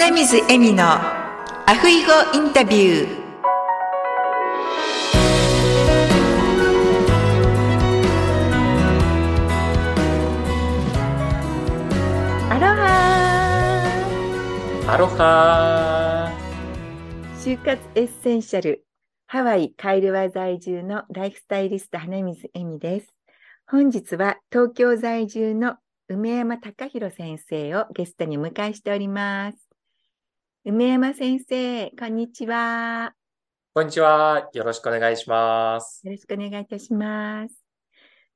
花水恵美のアフイゴインタビュー。アロハアロハ就活エッセンシャルハワイカイルワ在住のライフスタイリスト花水恵美です。本日は東京在住の梅山隆弘先生をゲストにお迎えしております。梅山先生、こんにちは。こんにちは。よろしくお願いします。よろしくお願いいたします。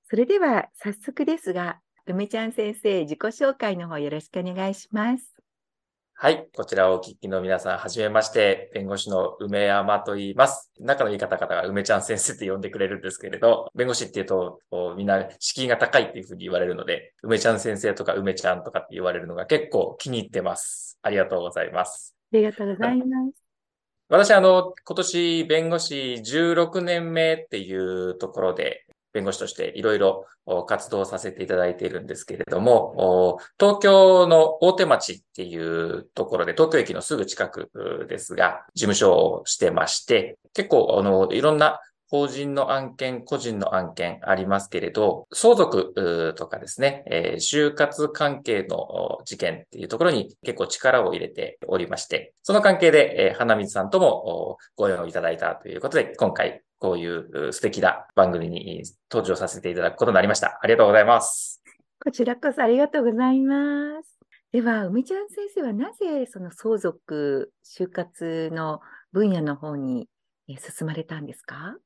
それでは早速ですが、梅ちゃん先生、自己紹介の方よろしくお願いします。はい。こちらをお聞きの皆さん、はじめまして、弁護士の梅山と言います。仲のいい方々が梅ちゃん先生って呼んでくれるんですけれど、弁護士って言うと、みんな敷居が高いっていうふうに言われるので、梅ちゃん先生とか梅ちゃんとかって言われるのが結構気に入ってます。ありがとうございます。ありがとうございます。私、あの、今年弁護士16年目っていうところで、弁護士としていろいろ活動させていただいているんですけれども、東京の大手町っていうところで、東京駅のすぐ近くですが、事務所をしてまして、結構、あの、いろんな法人の案件、個人の案件ありますけれど、相続とかですね、え、就活関係の事件っていうところに結構力を入れておりまして、その関係で、え、花水さんともご縁をいただいたということで、今回こういう素敵な番組に登場させていただくことになりました。ありがとうございます。こちらこそありがとうございます。では、梅ちゃん先生はなぜその相続、就活の分野の方に進まれたんですか？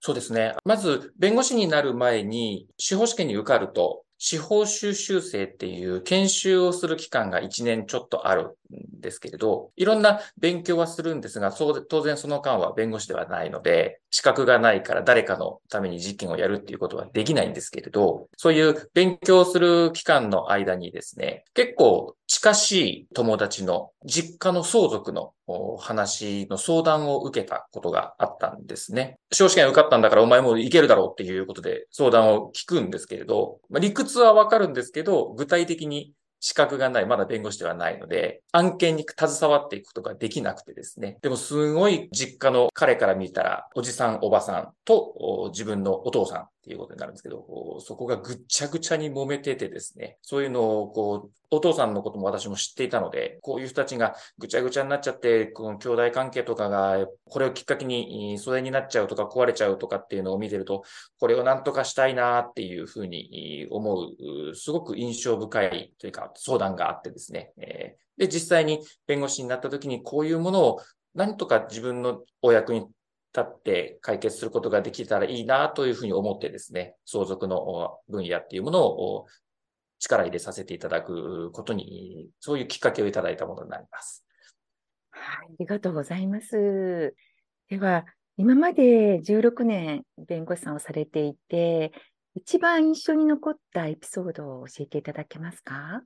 そうですね。まず、弁護士になる前に、司法試験に受かると、司法修習生っていう研修をする期間が1年ちょっとあるんですけれど、いろんな勉強はするんですが、そう当然その間は弁護士ではないので、資格がないから誰かのために実験をやるっていうことはできないんですけれど、そういう勉強する期間の間にですね、結構近しい友達の実家の相続の話の相談を受けたことがあったんですね。少子験受かったんだからお前もいけるだろうっていうことで相談を聞くんですけれど、まあ、理屈はわかるんですけど、具体的に資格がない、まだ弁護士ではないので、案件に携わっていくことができなくてですね。でもすごい実家の彼から見たら、おじさん、おばさんと自分のお父さんっていうことになるんですけど、そこがぐっちゃぐちゃに揉めててですね、そういうのをこうお父さんのことも私も知っていたので、こういう人たちがぐちゃぐちゃになっちゃって、この兄弟関係とかが、これをきっかけに疎遠になっちゃうとか壊れちゃうとかっていうのを見てると、これをなんとかしたいなっていうふうに思う、すごく印象深いというか相談があってですね。で、実際に弁護士になった時にこういうものを何とか自分のお役に立って解決することができたらいいなというふうに思ってですね、相続の分野っていうものを力入れさせていただくことに、そういうきっかけをいただいたものになります。はい、ありがとうございます。では、今まで16年弁護士さんをされていて、一番印象に残ったエピソードを教えていただけますか？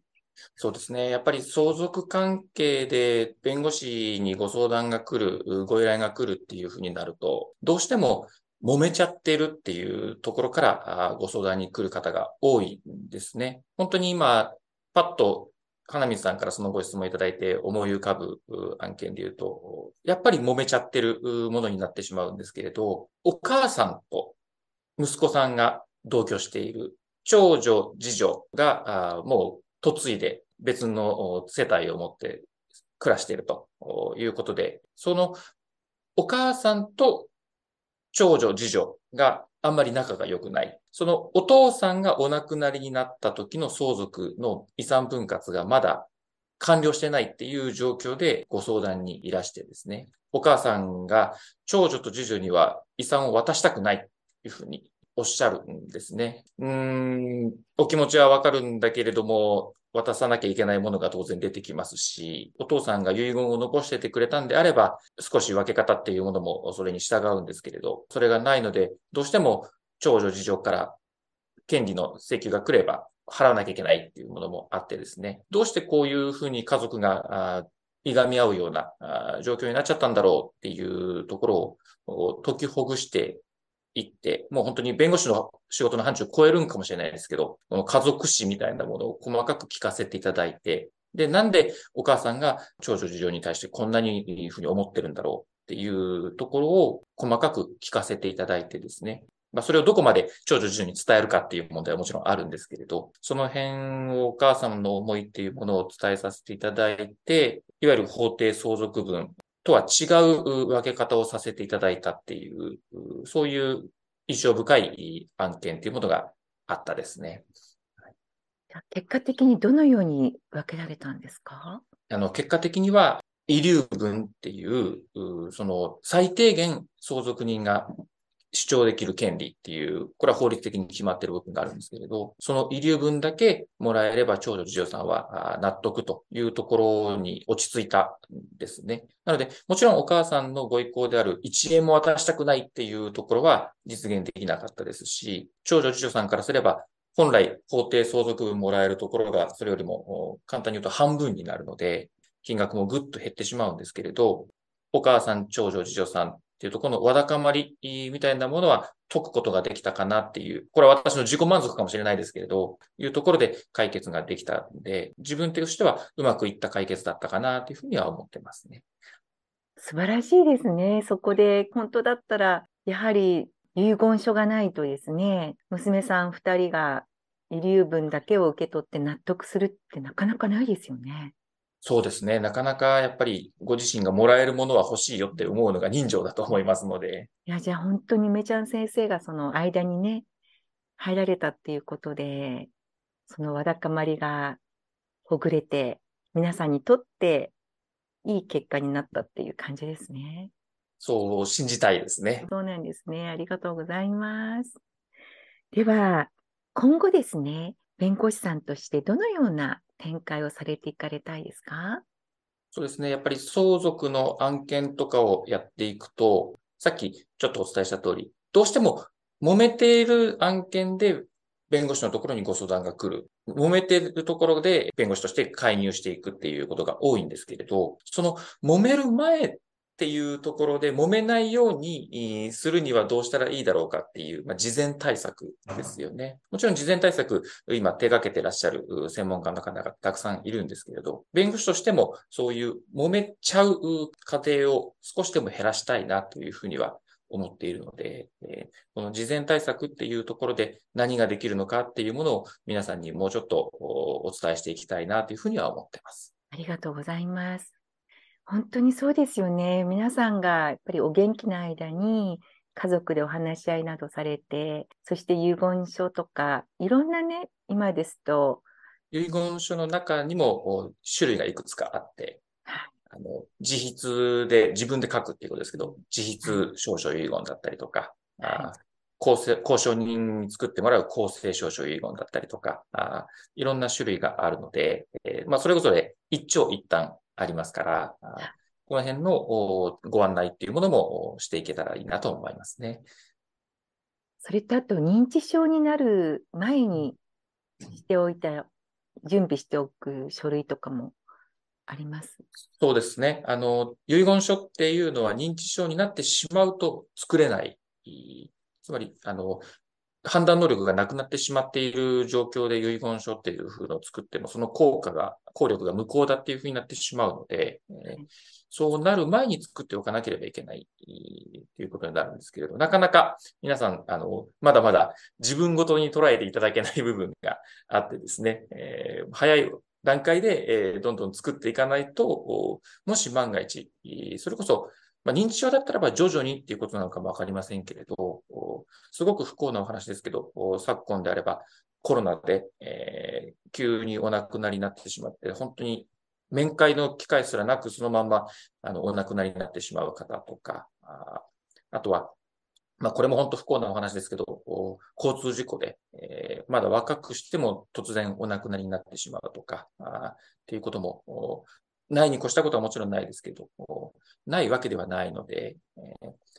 そうですね。やっぱり相続関係で弁護士にご相談が来る、ご依頼が来るっていうふうになると、どうしても揉めちゃってるっていうところからご相談に来る方が多いんですね。本当に今、パッと金水さんからそのご質問いただいて思い浮かぶ案件で言うと、やっぱり揉めちゃってるものになってしまうんですけれど、お母さんと息子さんが同居している長女、次女がもう嫁いで別の世帯を持って暮らしているということで、そのお母さんと長女、次女があんまり仲が良くない。そのお父さんがお亡くなりになった時の相続の遺産分割がまだ完了してないっていう状況でご相談にいらしてですね。お母さんが長女と次女には遺産を渡したくないというふうにおっしゃるんですね。うん、お気持ちはわかるんだけれども、渡さなきゃいけないものが当然出てきますし、お父さんが遺言を残しててくれたんであれば、少し分け方っていうものもそれに従うんですけれど、それがないので、どうしても長女事情から権利の請求が来れば払わなきゃいけないっていうものもあってですね、どうしてこういうふうに家族がいがみ合うような状況になっちゃったんだろうっていうところを解きほぐして行って、もう本当に弁護士の仕事の範疇を超えるんかもしれないですけど、この家族史みたいなものを細かく聞かせていただいて、で、なんでお母さんが長女事情に対してこんなにいいふうに思ってるんだろうっていうところを細かく聞かせていただいてですね。まあ、それをどこまで長女事情に伝えるかっていう問題はもちろんあるんですけれど、その辺をお母さんの思いっていうものを伝えさせていただいて、いわゆる法定相続分とは違う分け方をさせていただいたっていう、そういう印象深い案件っていうものがあったですね。結果的にどのように分けられたんですか？あの、結果的には、遺留分っていう、その最低限相続人が主張できる権利っていう、これは法律的に決まっている部分があるんですけれど、その遺留分だけもらえれば長女次女さんは納得というところに落ち着いたんですね。なので、もちろんお母さんのご意向である1円も渡したくないっていうところは実現できなかったですし、長女次女さんからすれば、本来法定相続分もらえるところがそれよりも簡単に言うと半分になるので、金額もぐっと減ってしまうんですけれど、お母さん、長女、次女さんっていうと、このわだかまりみたいなものは解くことができたかなっていう、これは私の自己満足かもしれないですけれど、いうところで解決ができたんで、自分としてはうまくいった解決だったかなというふうには思ってますね。素晴らしいですね。そこで本当だったら、やはり遺言書がないとですね、娘さん2人が遺留分だけを受け取って納得するってなかなかないですよね。そうですね。なかなかやっぱりご自身がもらえるものは欲しいよって思うのが人情だと思いますので。いや、じゃあ本当にめちゃん先生がその間にね、入られたっていうことで、そのわだかまりがほぐれて、皆さんにとっていい結果になったっていう感じですね。そう信じたいですね。そうなんですね。ありがとうございます。では、今後ですね、弁護士さんとしてどのような展開をされていかれたいですか？そうですね。やっぱり相続の案件とかをやっていくと、さっきちょっとお伝えした通り、どうしても揉めている案件で弁護士のところにご相談が来る。揉めているところで弁護士として介入していくっていうことが多いんですけれど、その揉める前ていうところで揉めないようにするにはどうしたらいいだろうかっていう、まあ、事前対策ですよね。もちろん事前対策、今手掛けてらっしゃる専門家の方がたくさんいるんですけれど、弁護士としてもそういう揉めちゃう過程を少しでも減らしたいなというふうには思っているので、えこの事前対策っていうところで何ができるのかっていうものを皆さんにもうちょっとお伝えしていきたいなというふうには思ってます。ありがとうございます。本当にそうですよね。皆さんがやっぱりお元気な間に家族でお話し合いなどされて、そして遺言書とか、いろんなね、今ですと。遺言書の中にも種類がいくつかあって、あの自筆で自分で書くっていうことですけど、自筆証書遺言だったりとか、はい、公正交渉人に作ってもらう公正証書遺言だったりとか、あいろんな種類があるので、えー、まあ、それこそで一長一短ありますから、この辺のご案内っていうものもしていけたらいいなと思いますね。それとあと認知症になる前にしておいた、準備しておく書類とかもあります？そうですね。あの、遺言書っていうのは認知症になってしまうと作れない。つまり、あの、判断能力がなくなってしまっている状況で遺言書っていう風のを作っても、その効果が、効力が無効だっていう風になってしまうので、えー、そうなる前に作っておかなければいけないっていうことになるんですけれど、なかなか皆さん、あの、まだまだ自分ごとに捉えていただけない部分があってですね、えー、早い段階で、えー、どんどん作っていかないと、もし万が一、それこそまあ、認知症だったらば徐々にっていうことなのかもわかりませんけれど、すごく不幸なお話ですけど、昨今であればコロナで、えー、急にお亡くなりになってしまって、本当に面会の機会すらなくそのままあのお亡くなりになってしまう方とか、ああとは、まあ、これも本当不幸なお話ですけど、交通事故で、えー、まだ若くしても突然お亡くなりになってしまうとか、あっていうこともないに越したことはもちろんないですけど、ないわけではないので、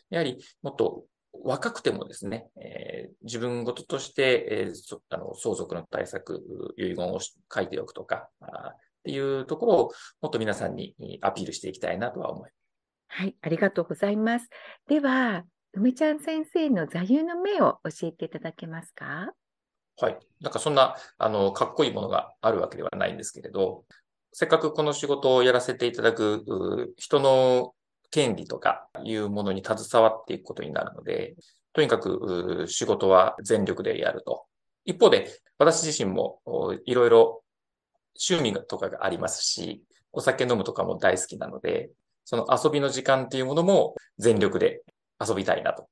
やはりもっと若くてもですね、えー、自分事として、えー、あの相続の対策、遺言を書いておくとかっていうところをもっと皆さんにアピールしていきたいなとは思います。はい、ありがとうございます。では、梅ちゃん先生の座右の銘を教えていただけますか？はい。なんかそんな、あの、かっこいいものがあるわけではないんですけれど、せっかくこの仕事をやらせていただく、人の権利とかいうものに携わっていくことになるので、とにかく仕事は全力でやると。一方で、私自身もいろいろ趣味とかがありますし、お酒飲むとかも大好きなので、その遊びの時間っていうものも全力で遊びたいなと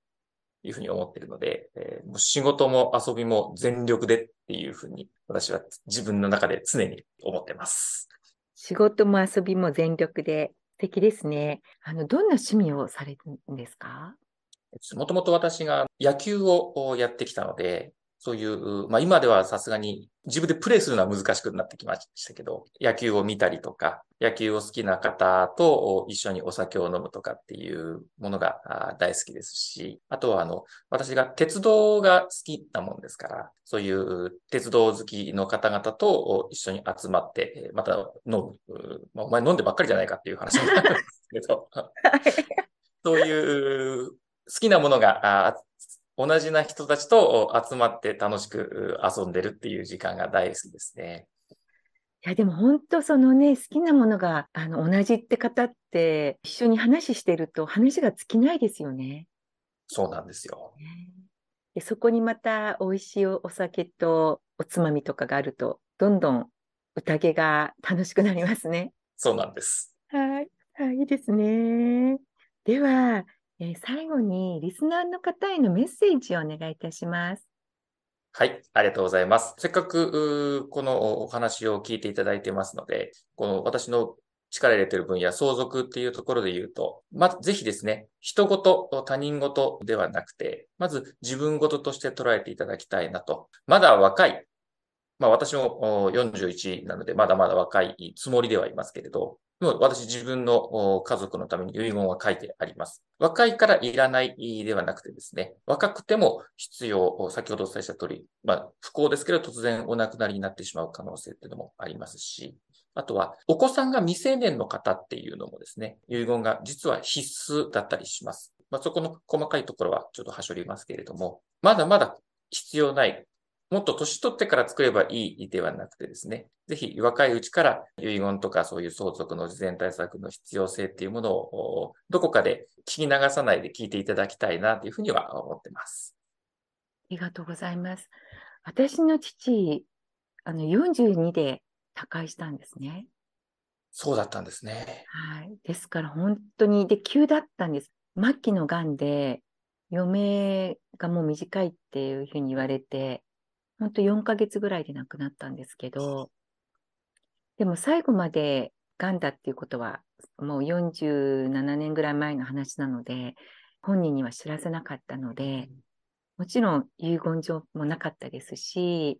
いうふうに思っているので、えー、仕事も遊びも全力でっていうふうに私は自分の中で常に思ってます。仕事も遊びも全力で敵ですね。あの、どんな趣味をされるんですか？もともと私が野球をやってきたので、そういう、まあ今ではさすがに自分でプレイするのは難しくなってきましたけど、野球を見たりとか、野球を好きな方と一緒にお酒を飲むとかっていうものが大好きですし、あとはあの、私が鉄道が好きなもんですから、そういう鉄道好きの方々と一緒に集まって、また飲む。まあ、お前飲んでばっかりじゃないかっていう話になるんですけど、そういう好きなものが同じな人たちと集まって楽しく遊んでるっていう時間が大好きですね。いや、でも本当そのね、好きなものがあの同じって方って、一緒に話してると話が尽きないですよね。そうなんですよ。でそこにまた美味しいお酒とおつまみとかがあると、どんどん宴が楽しくなりますね。そうなんです。はい。はい、いいですね。では、え、最後にリスナーの方へのメッセージをお願いいたします。はい、ありがとうございます。せっかく、このお話を聞いていただいてますので、この私の力入れてる分野、相続っていうところで言うと、まぜひですね、人事、他人事ではなくて、まず自分事として捉えていただきたいなと。まだ若い。まあ私も41なので、まだまだ若いつもりではいますけれど、も私自分の家族のために遺言は書いてあります。若いからいらないではなくてですね、若くても必要、先ほどお伝えした通り、まあ不幸ですけど突然お亡くなりになってしまう可能性っていうのもありますし、あとはお子さんが未成年の方っていうのもですね、遺言が実は必須だったりします。まあそこの細かいところはちょっとはしょりますけれども、まだまだ必要ないもっと年取ってから作ればいいではなくてですね、ぜひ若いうちから遺言とかそういう相続の事前対策の必要性っていうものをどこかで聞き流さないで聞いていただきたいなというふうには思ってます。ありがとうございます。私の父、あの42で他界したんですね。そうだったんですね。はい。ですから本当に、で、急だったんです。末期の癌で、余命がもう短いっていうふうに言われて、本当4ヶ月ぐらいで亡くなったんですけど、でも最後まで癌だっていうことは、もう47年ぐらい前の話なので、本人には知らせなかったので、もちろん遺言状もなかったですし、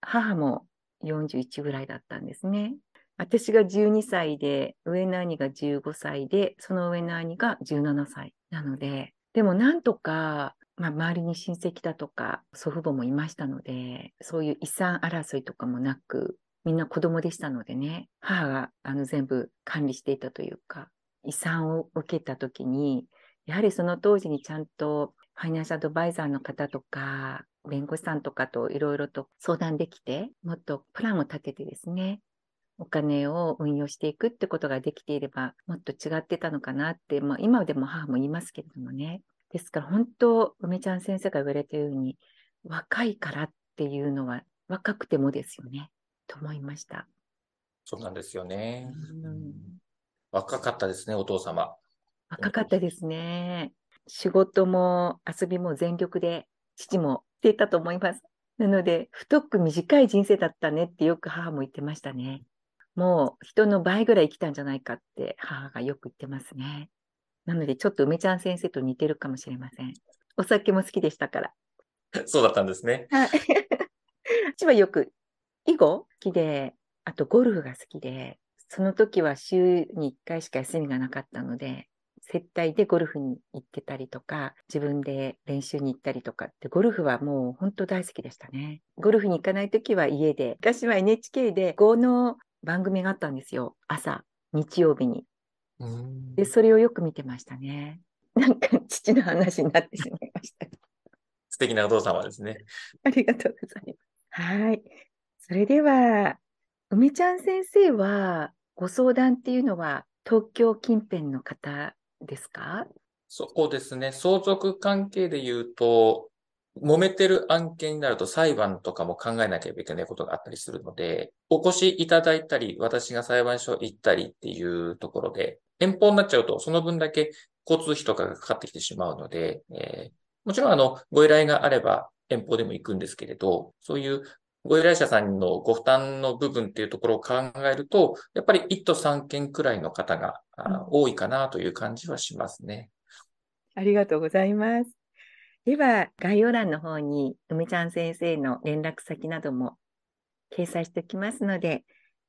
母も41ぐらいだったんですね。私が12歳で、上の兄が15歳で、その上の兄が17歳なので、でもなんとかまあ、周りに親戚だとか祖父母もいましたので、そういう遺産争いとかもなく、みんな子供でしたのでね、母があの全部管理していたというか、遺産を受けた時に、やはりその当時にちゃんとファイナンシャルアドバイザーの方とか、弁護士さんとかといろいろと相談できて、もっとプランを立ててですね、お金を運用していくってことができていれば、もっと違ってたのかなって、まあ、今でも母も言いますけれどもね、ですから本当、梅ちゃん先生が言われたように、若いからっていうのは若くてもですよね、と思いました。そうなんですよね。うん、若かったですね、お父様。若かったですね。仕事も遊びも全力で父もしていたと思います。なので、太く短い人生だったねってよく母も言ってましたね。もう人の倍ぐらい生きたんじゃないかって母がよく言ってますね。なので、ちょっと梅ちゃん先生と似てるかもしれません。お酒も好きでしたから。そうだったんですね。はい。私はよく囲碁好きで、あとゴルフが好きで、その時は週に1回しか休みがなかったので、接待でゴルフに行ってたりとか、自分で練習に行ったりとかって、ゴルフはもう本当大好きでしたね。ゴルフに行かない時は家で、昔は NHK で GO の番組があったんですよ。朝、日曜日に。で、それをよく見てましたね。なんか父の話になってしまいました。素敵なお父様ですね。ありがとうございます。はい。それでは、梅ちゃん先生は、ご相談っていうのは東京近辺の方ですか？そうですね。相続関係で言うと、揉めてる案件になると裁判とかも考えなければいけないことがあったりするので、お越しいただいたり、私が裁判所行ったりっていうところで、遠方になっちゃうと、その分だけ交通費とかがかかってきてしまうので、えー、もちろんあの、ご依頼があれば遠方でも行くんですけれど、そういうご依頼者さんのご負担の部分っていうところを考えると、やっぱり1都3件くらいの方が、多いかなという感じはしますね。ありがとうございます。では、概要欄の方に梅ちゃん先生の連絡先なども掲載しておきますので、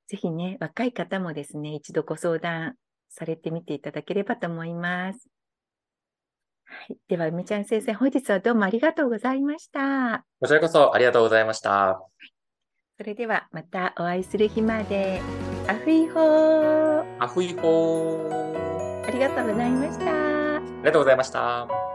ぜひね、若い方もですね、一度ご相談されてみていただければと思います。はい。では、梅ちゃん先生、本日はどうもありがとうございました。こちらこそありがとうございました。それでは、またお会いする日まで。アフイホー。アフイホー。ありがとうございました。ありがとうございました。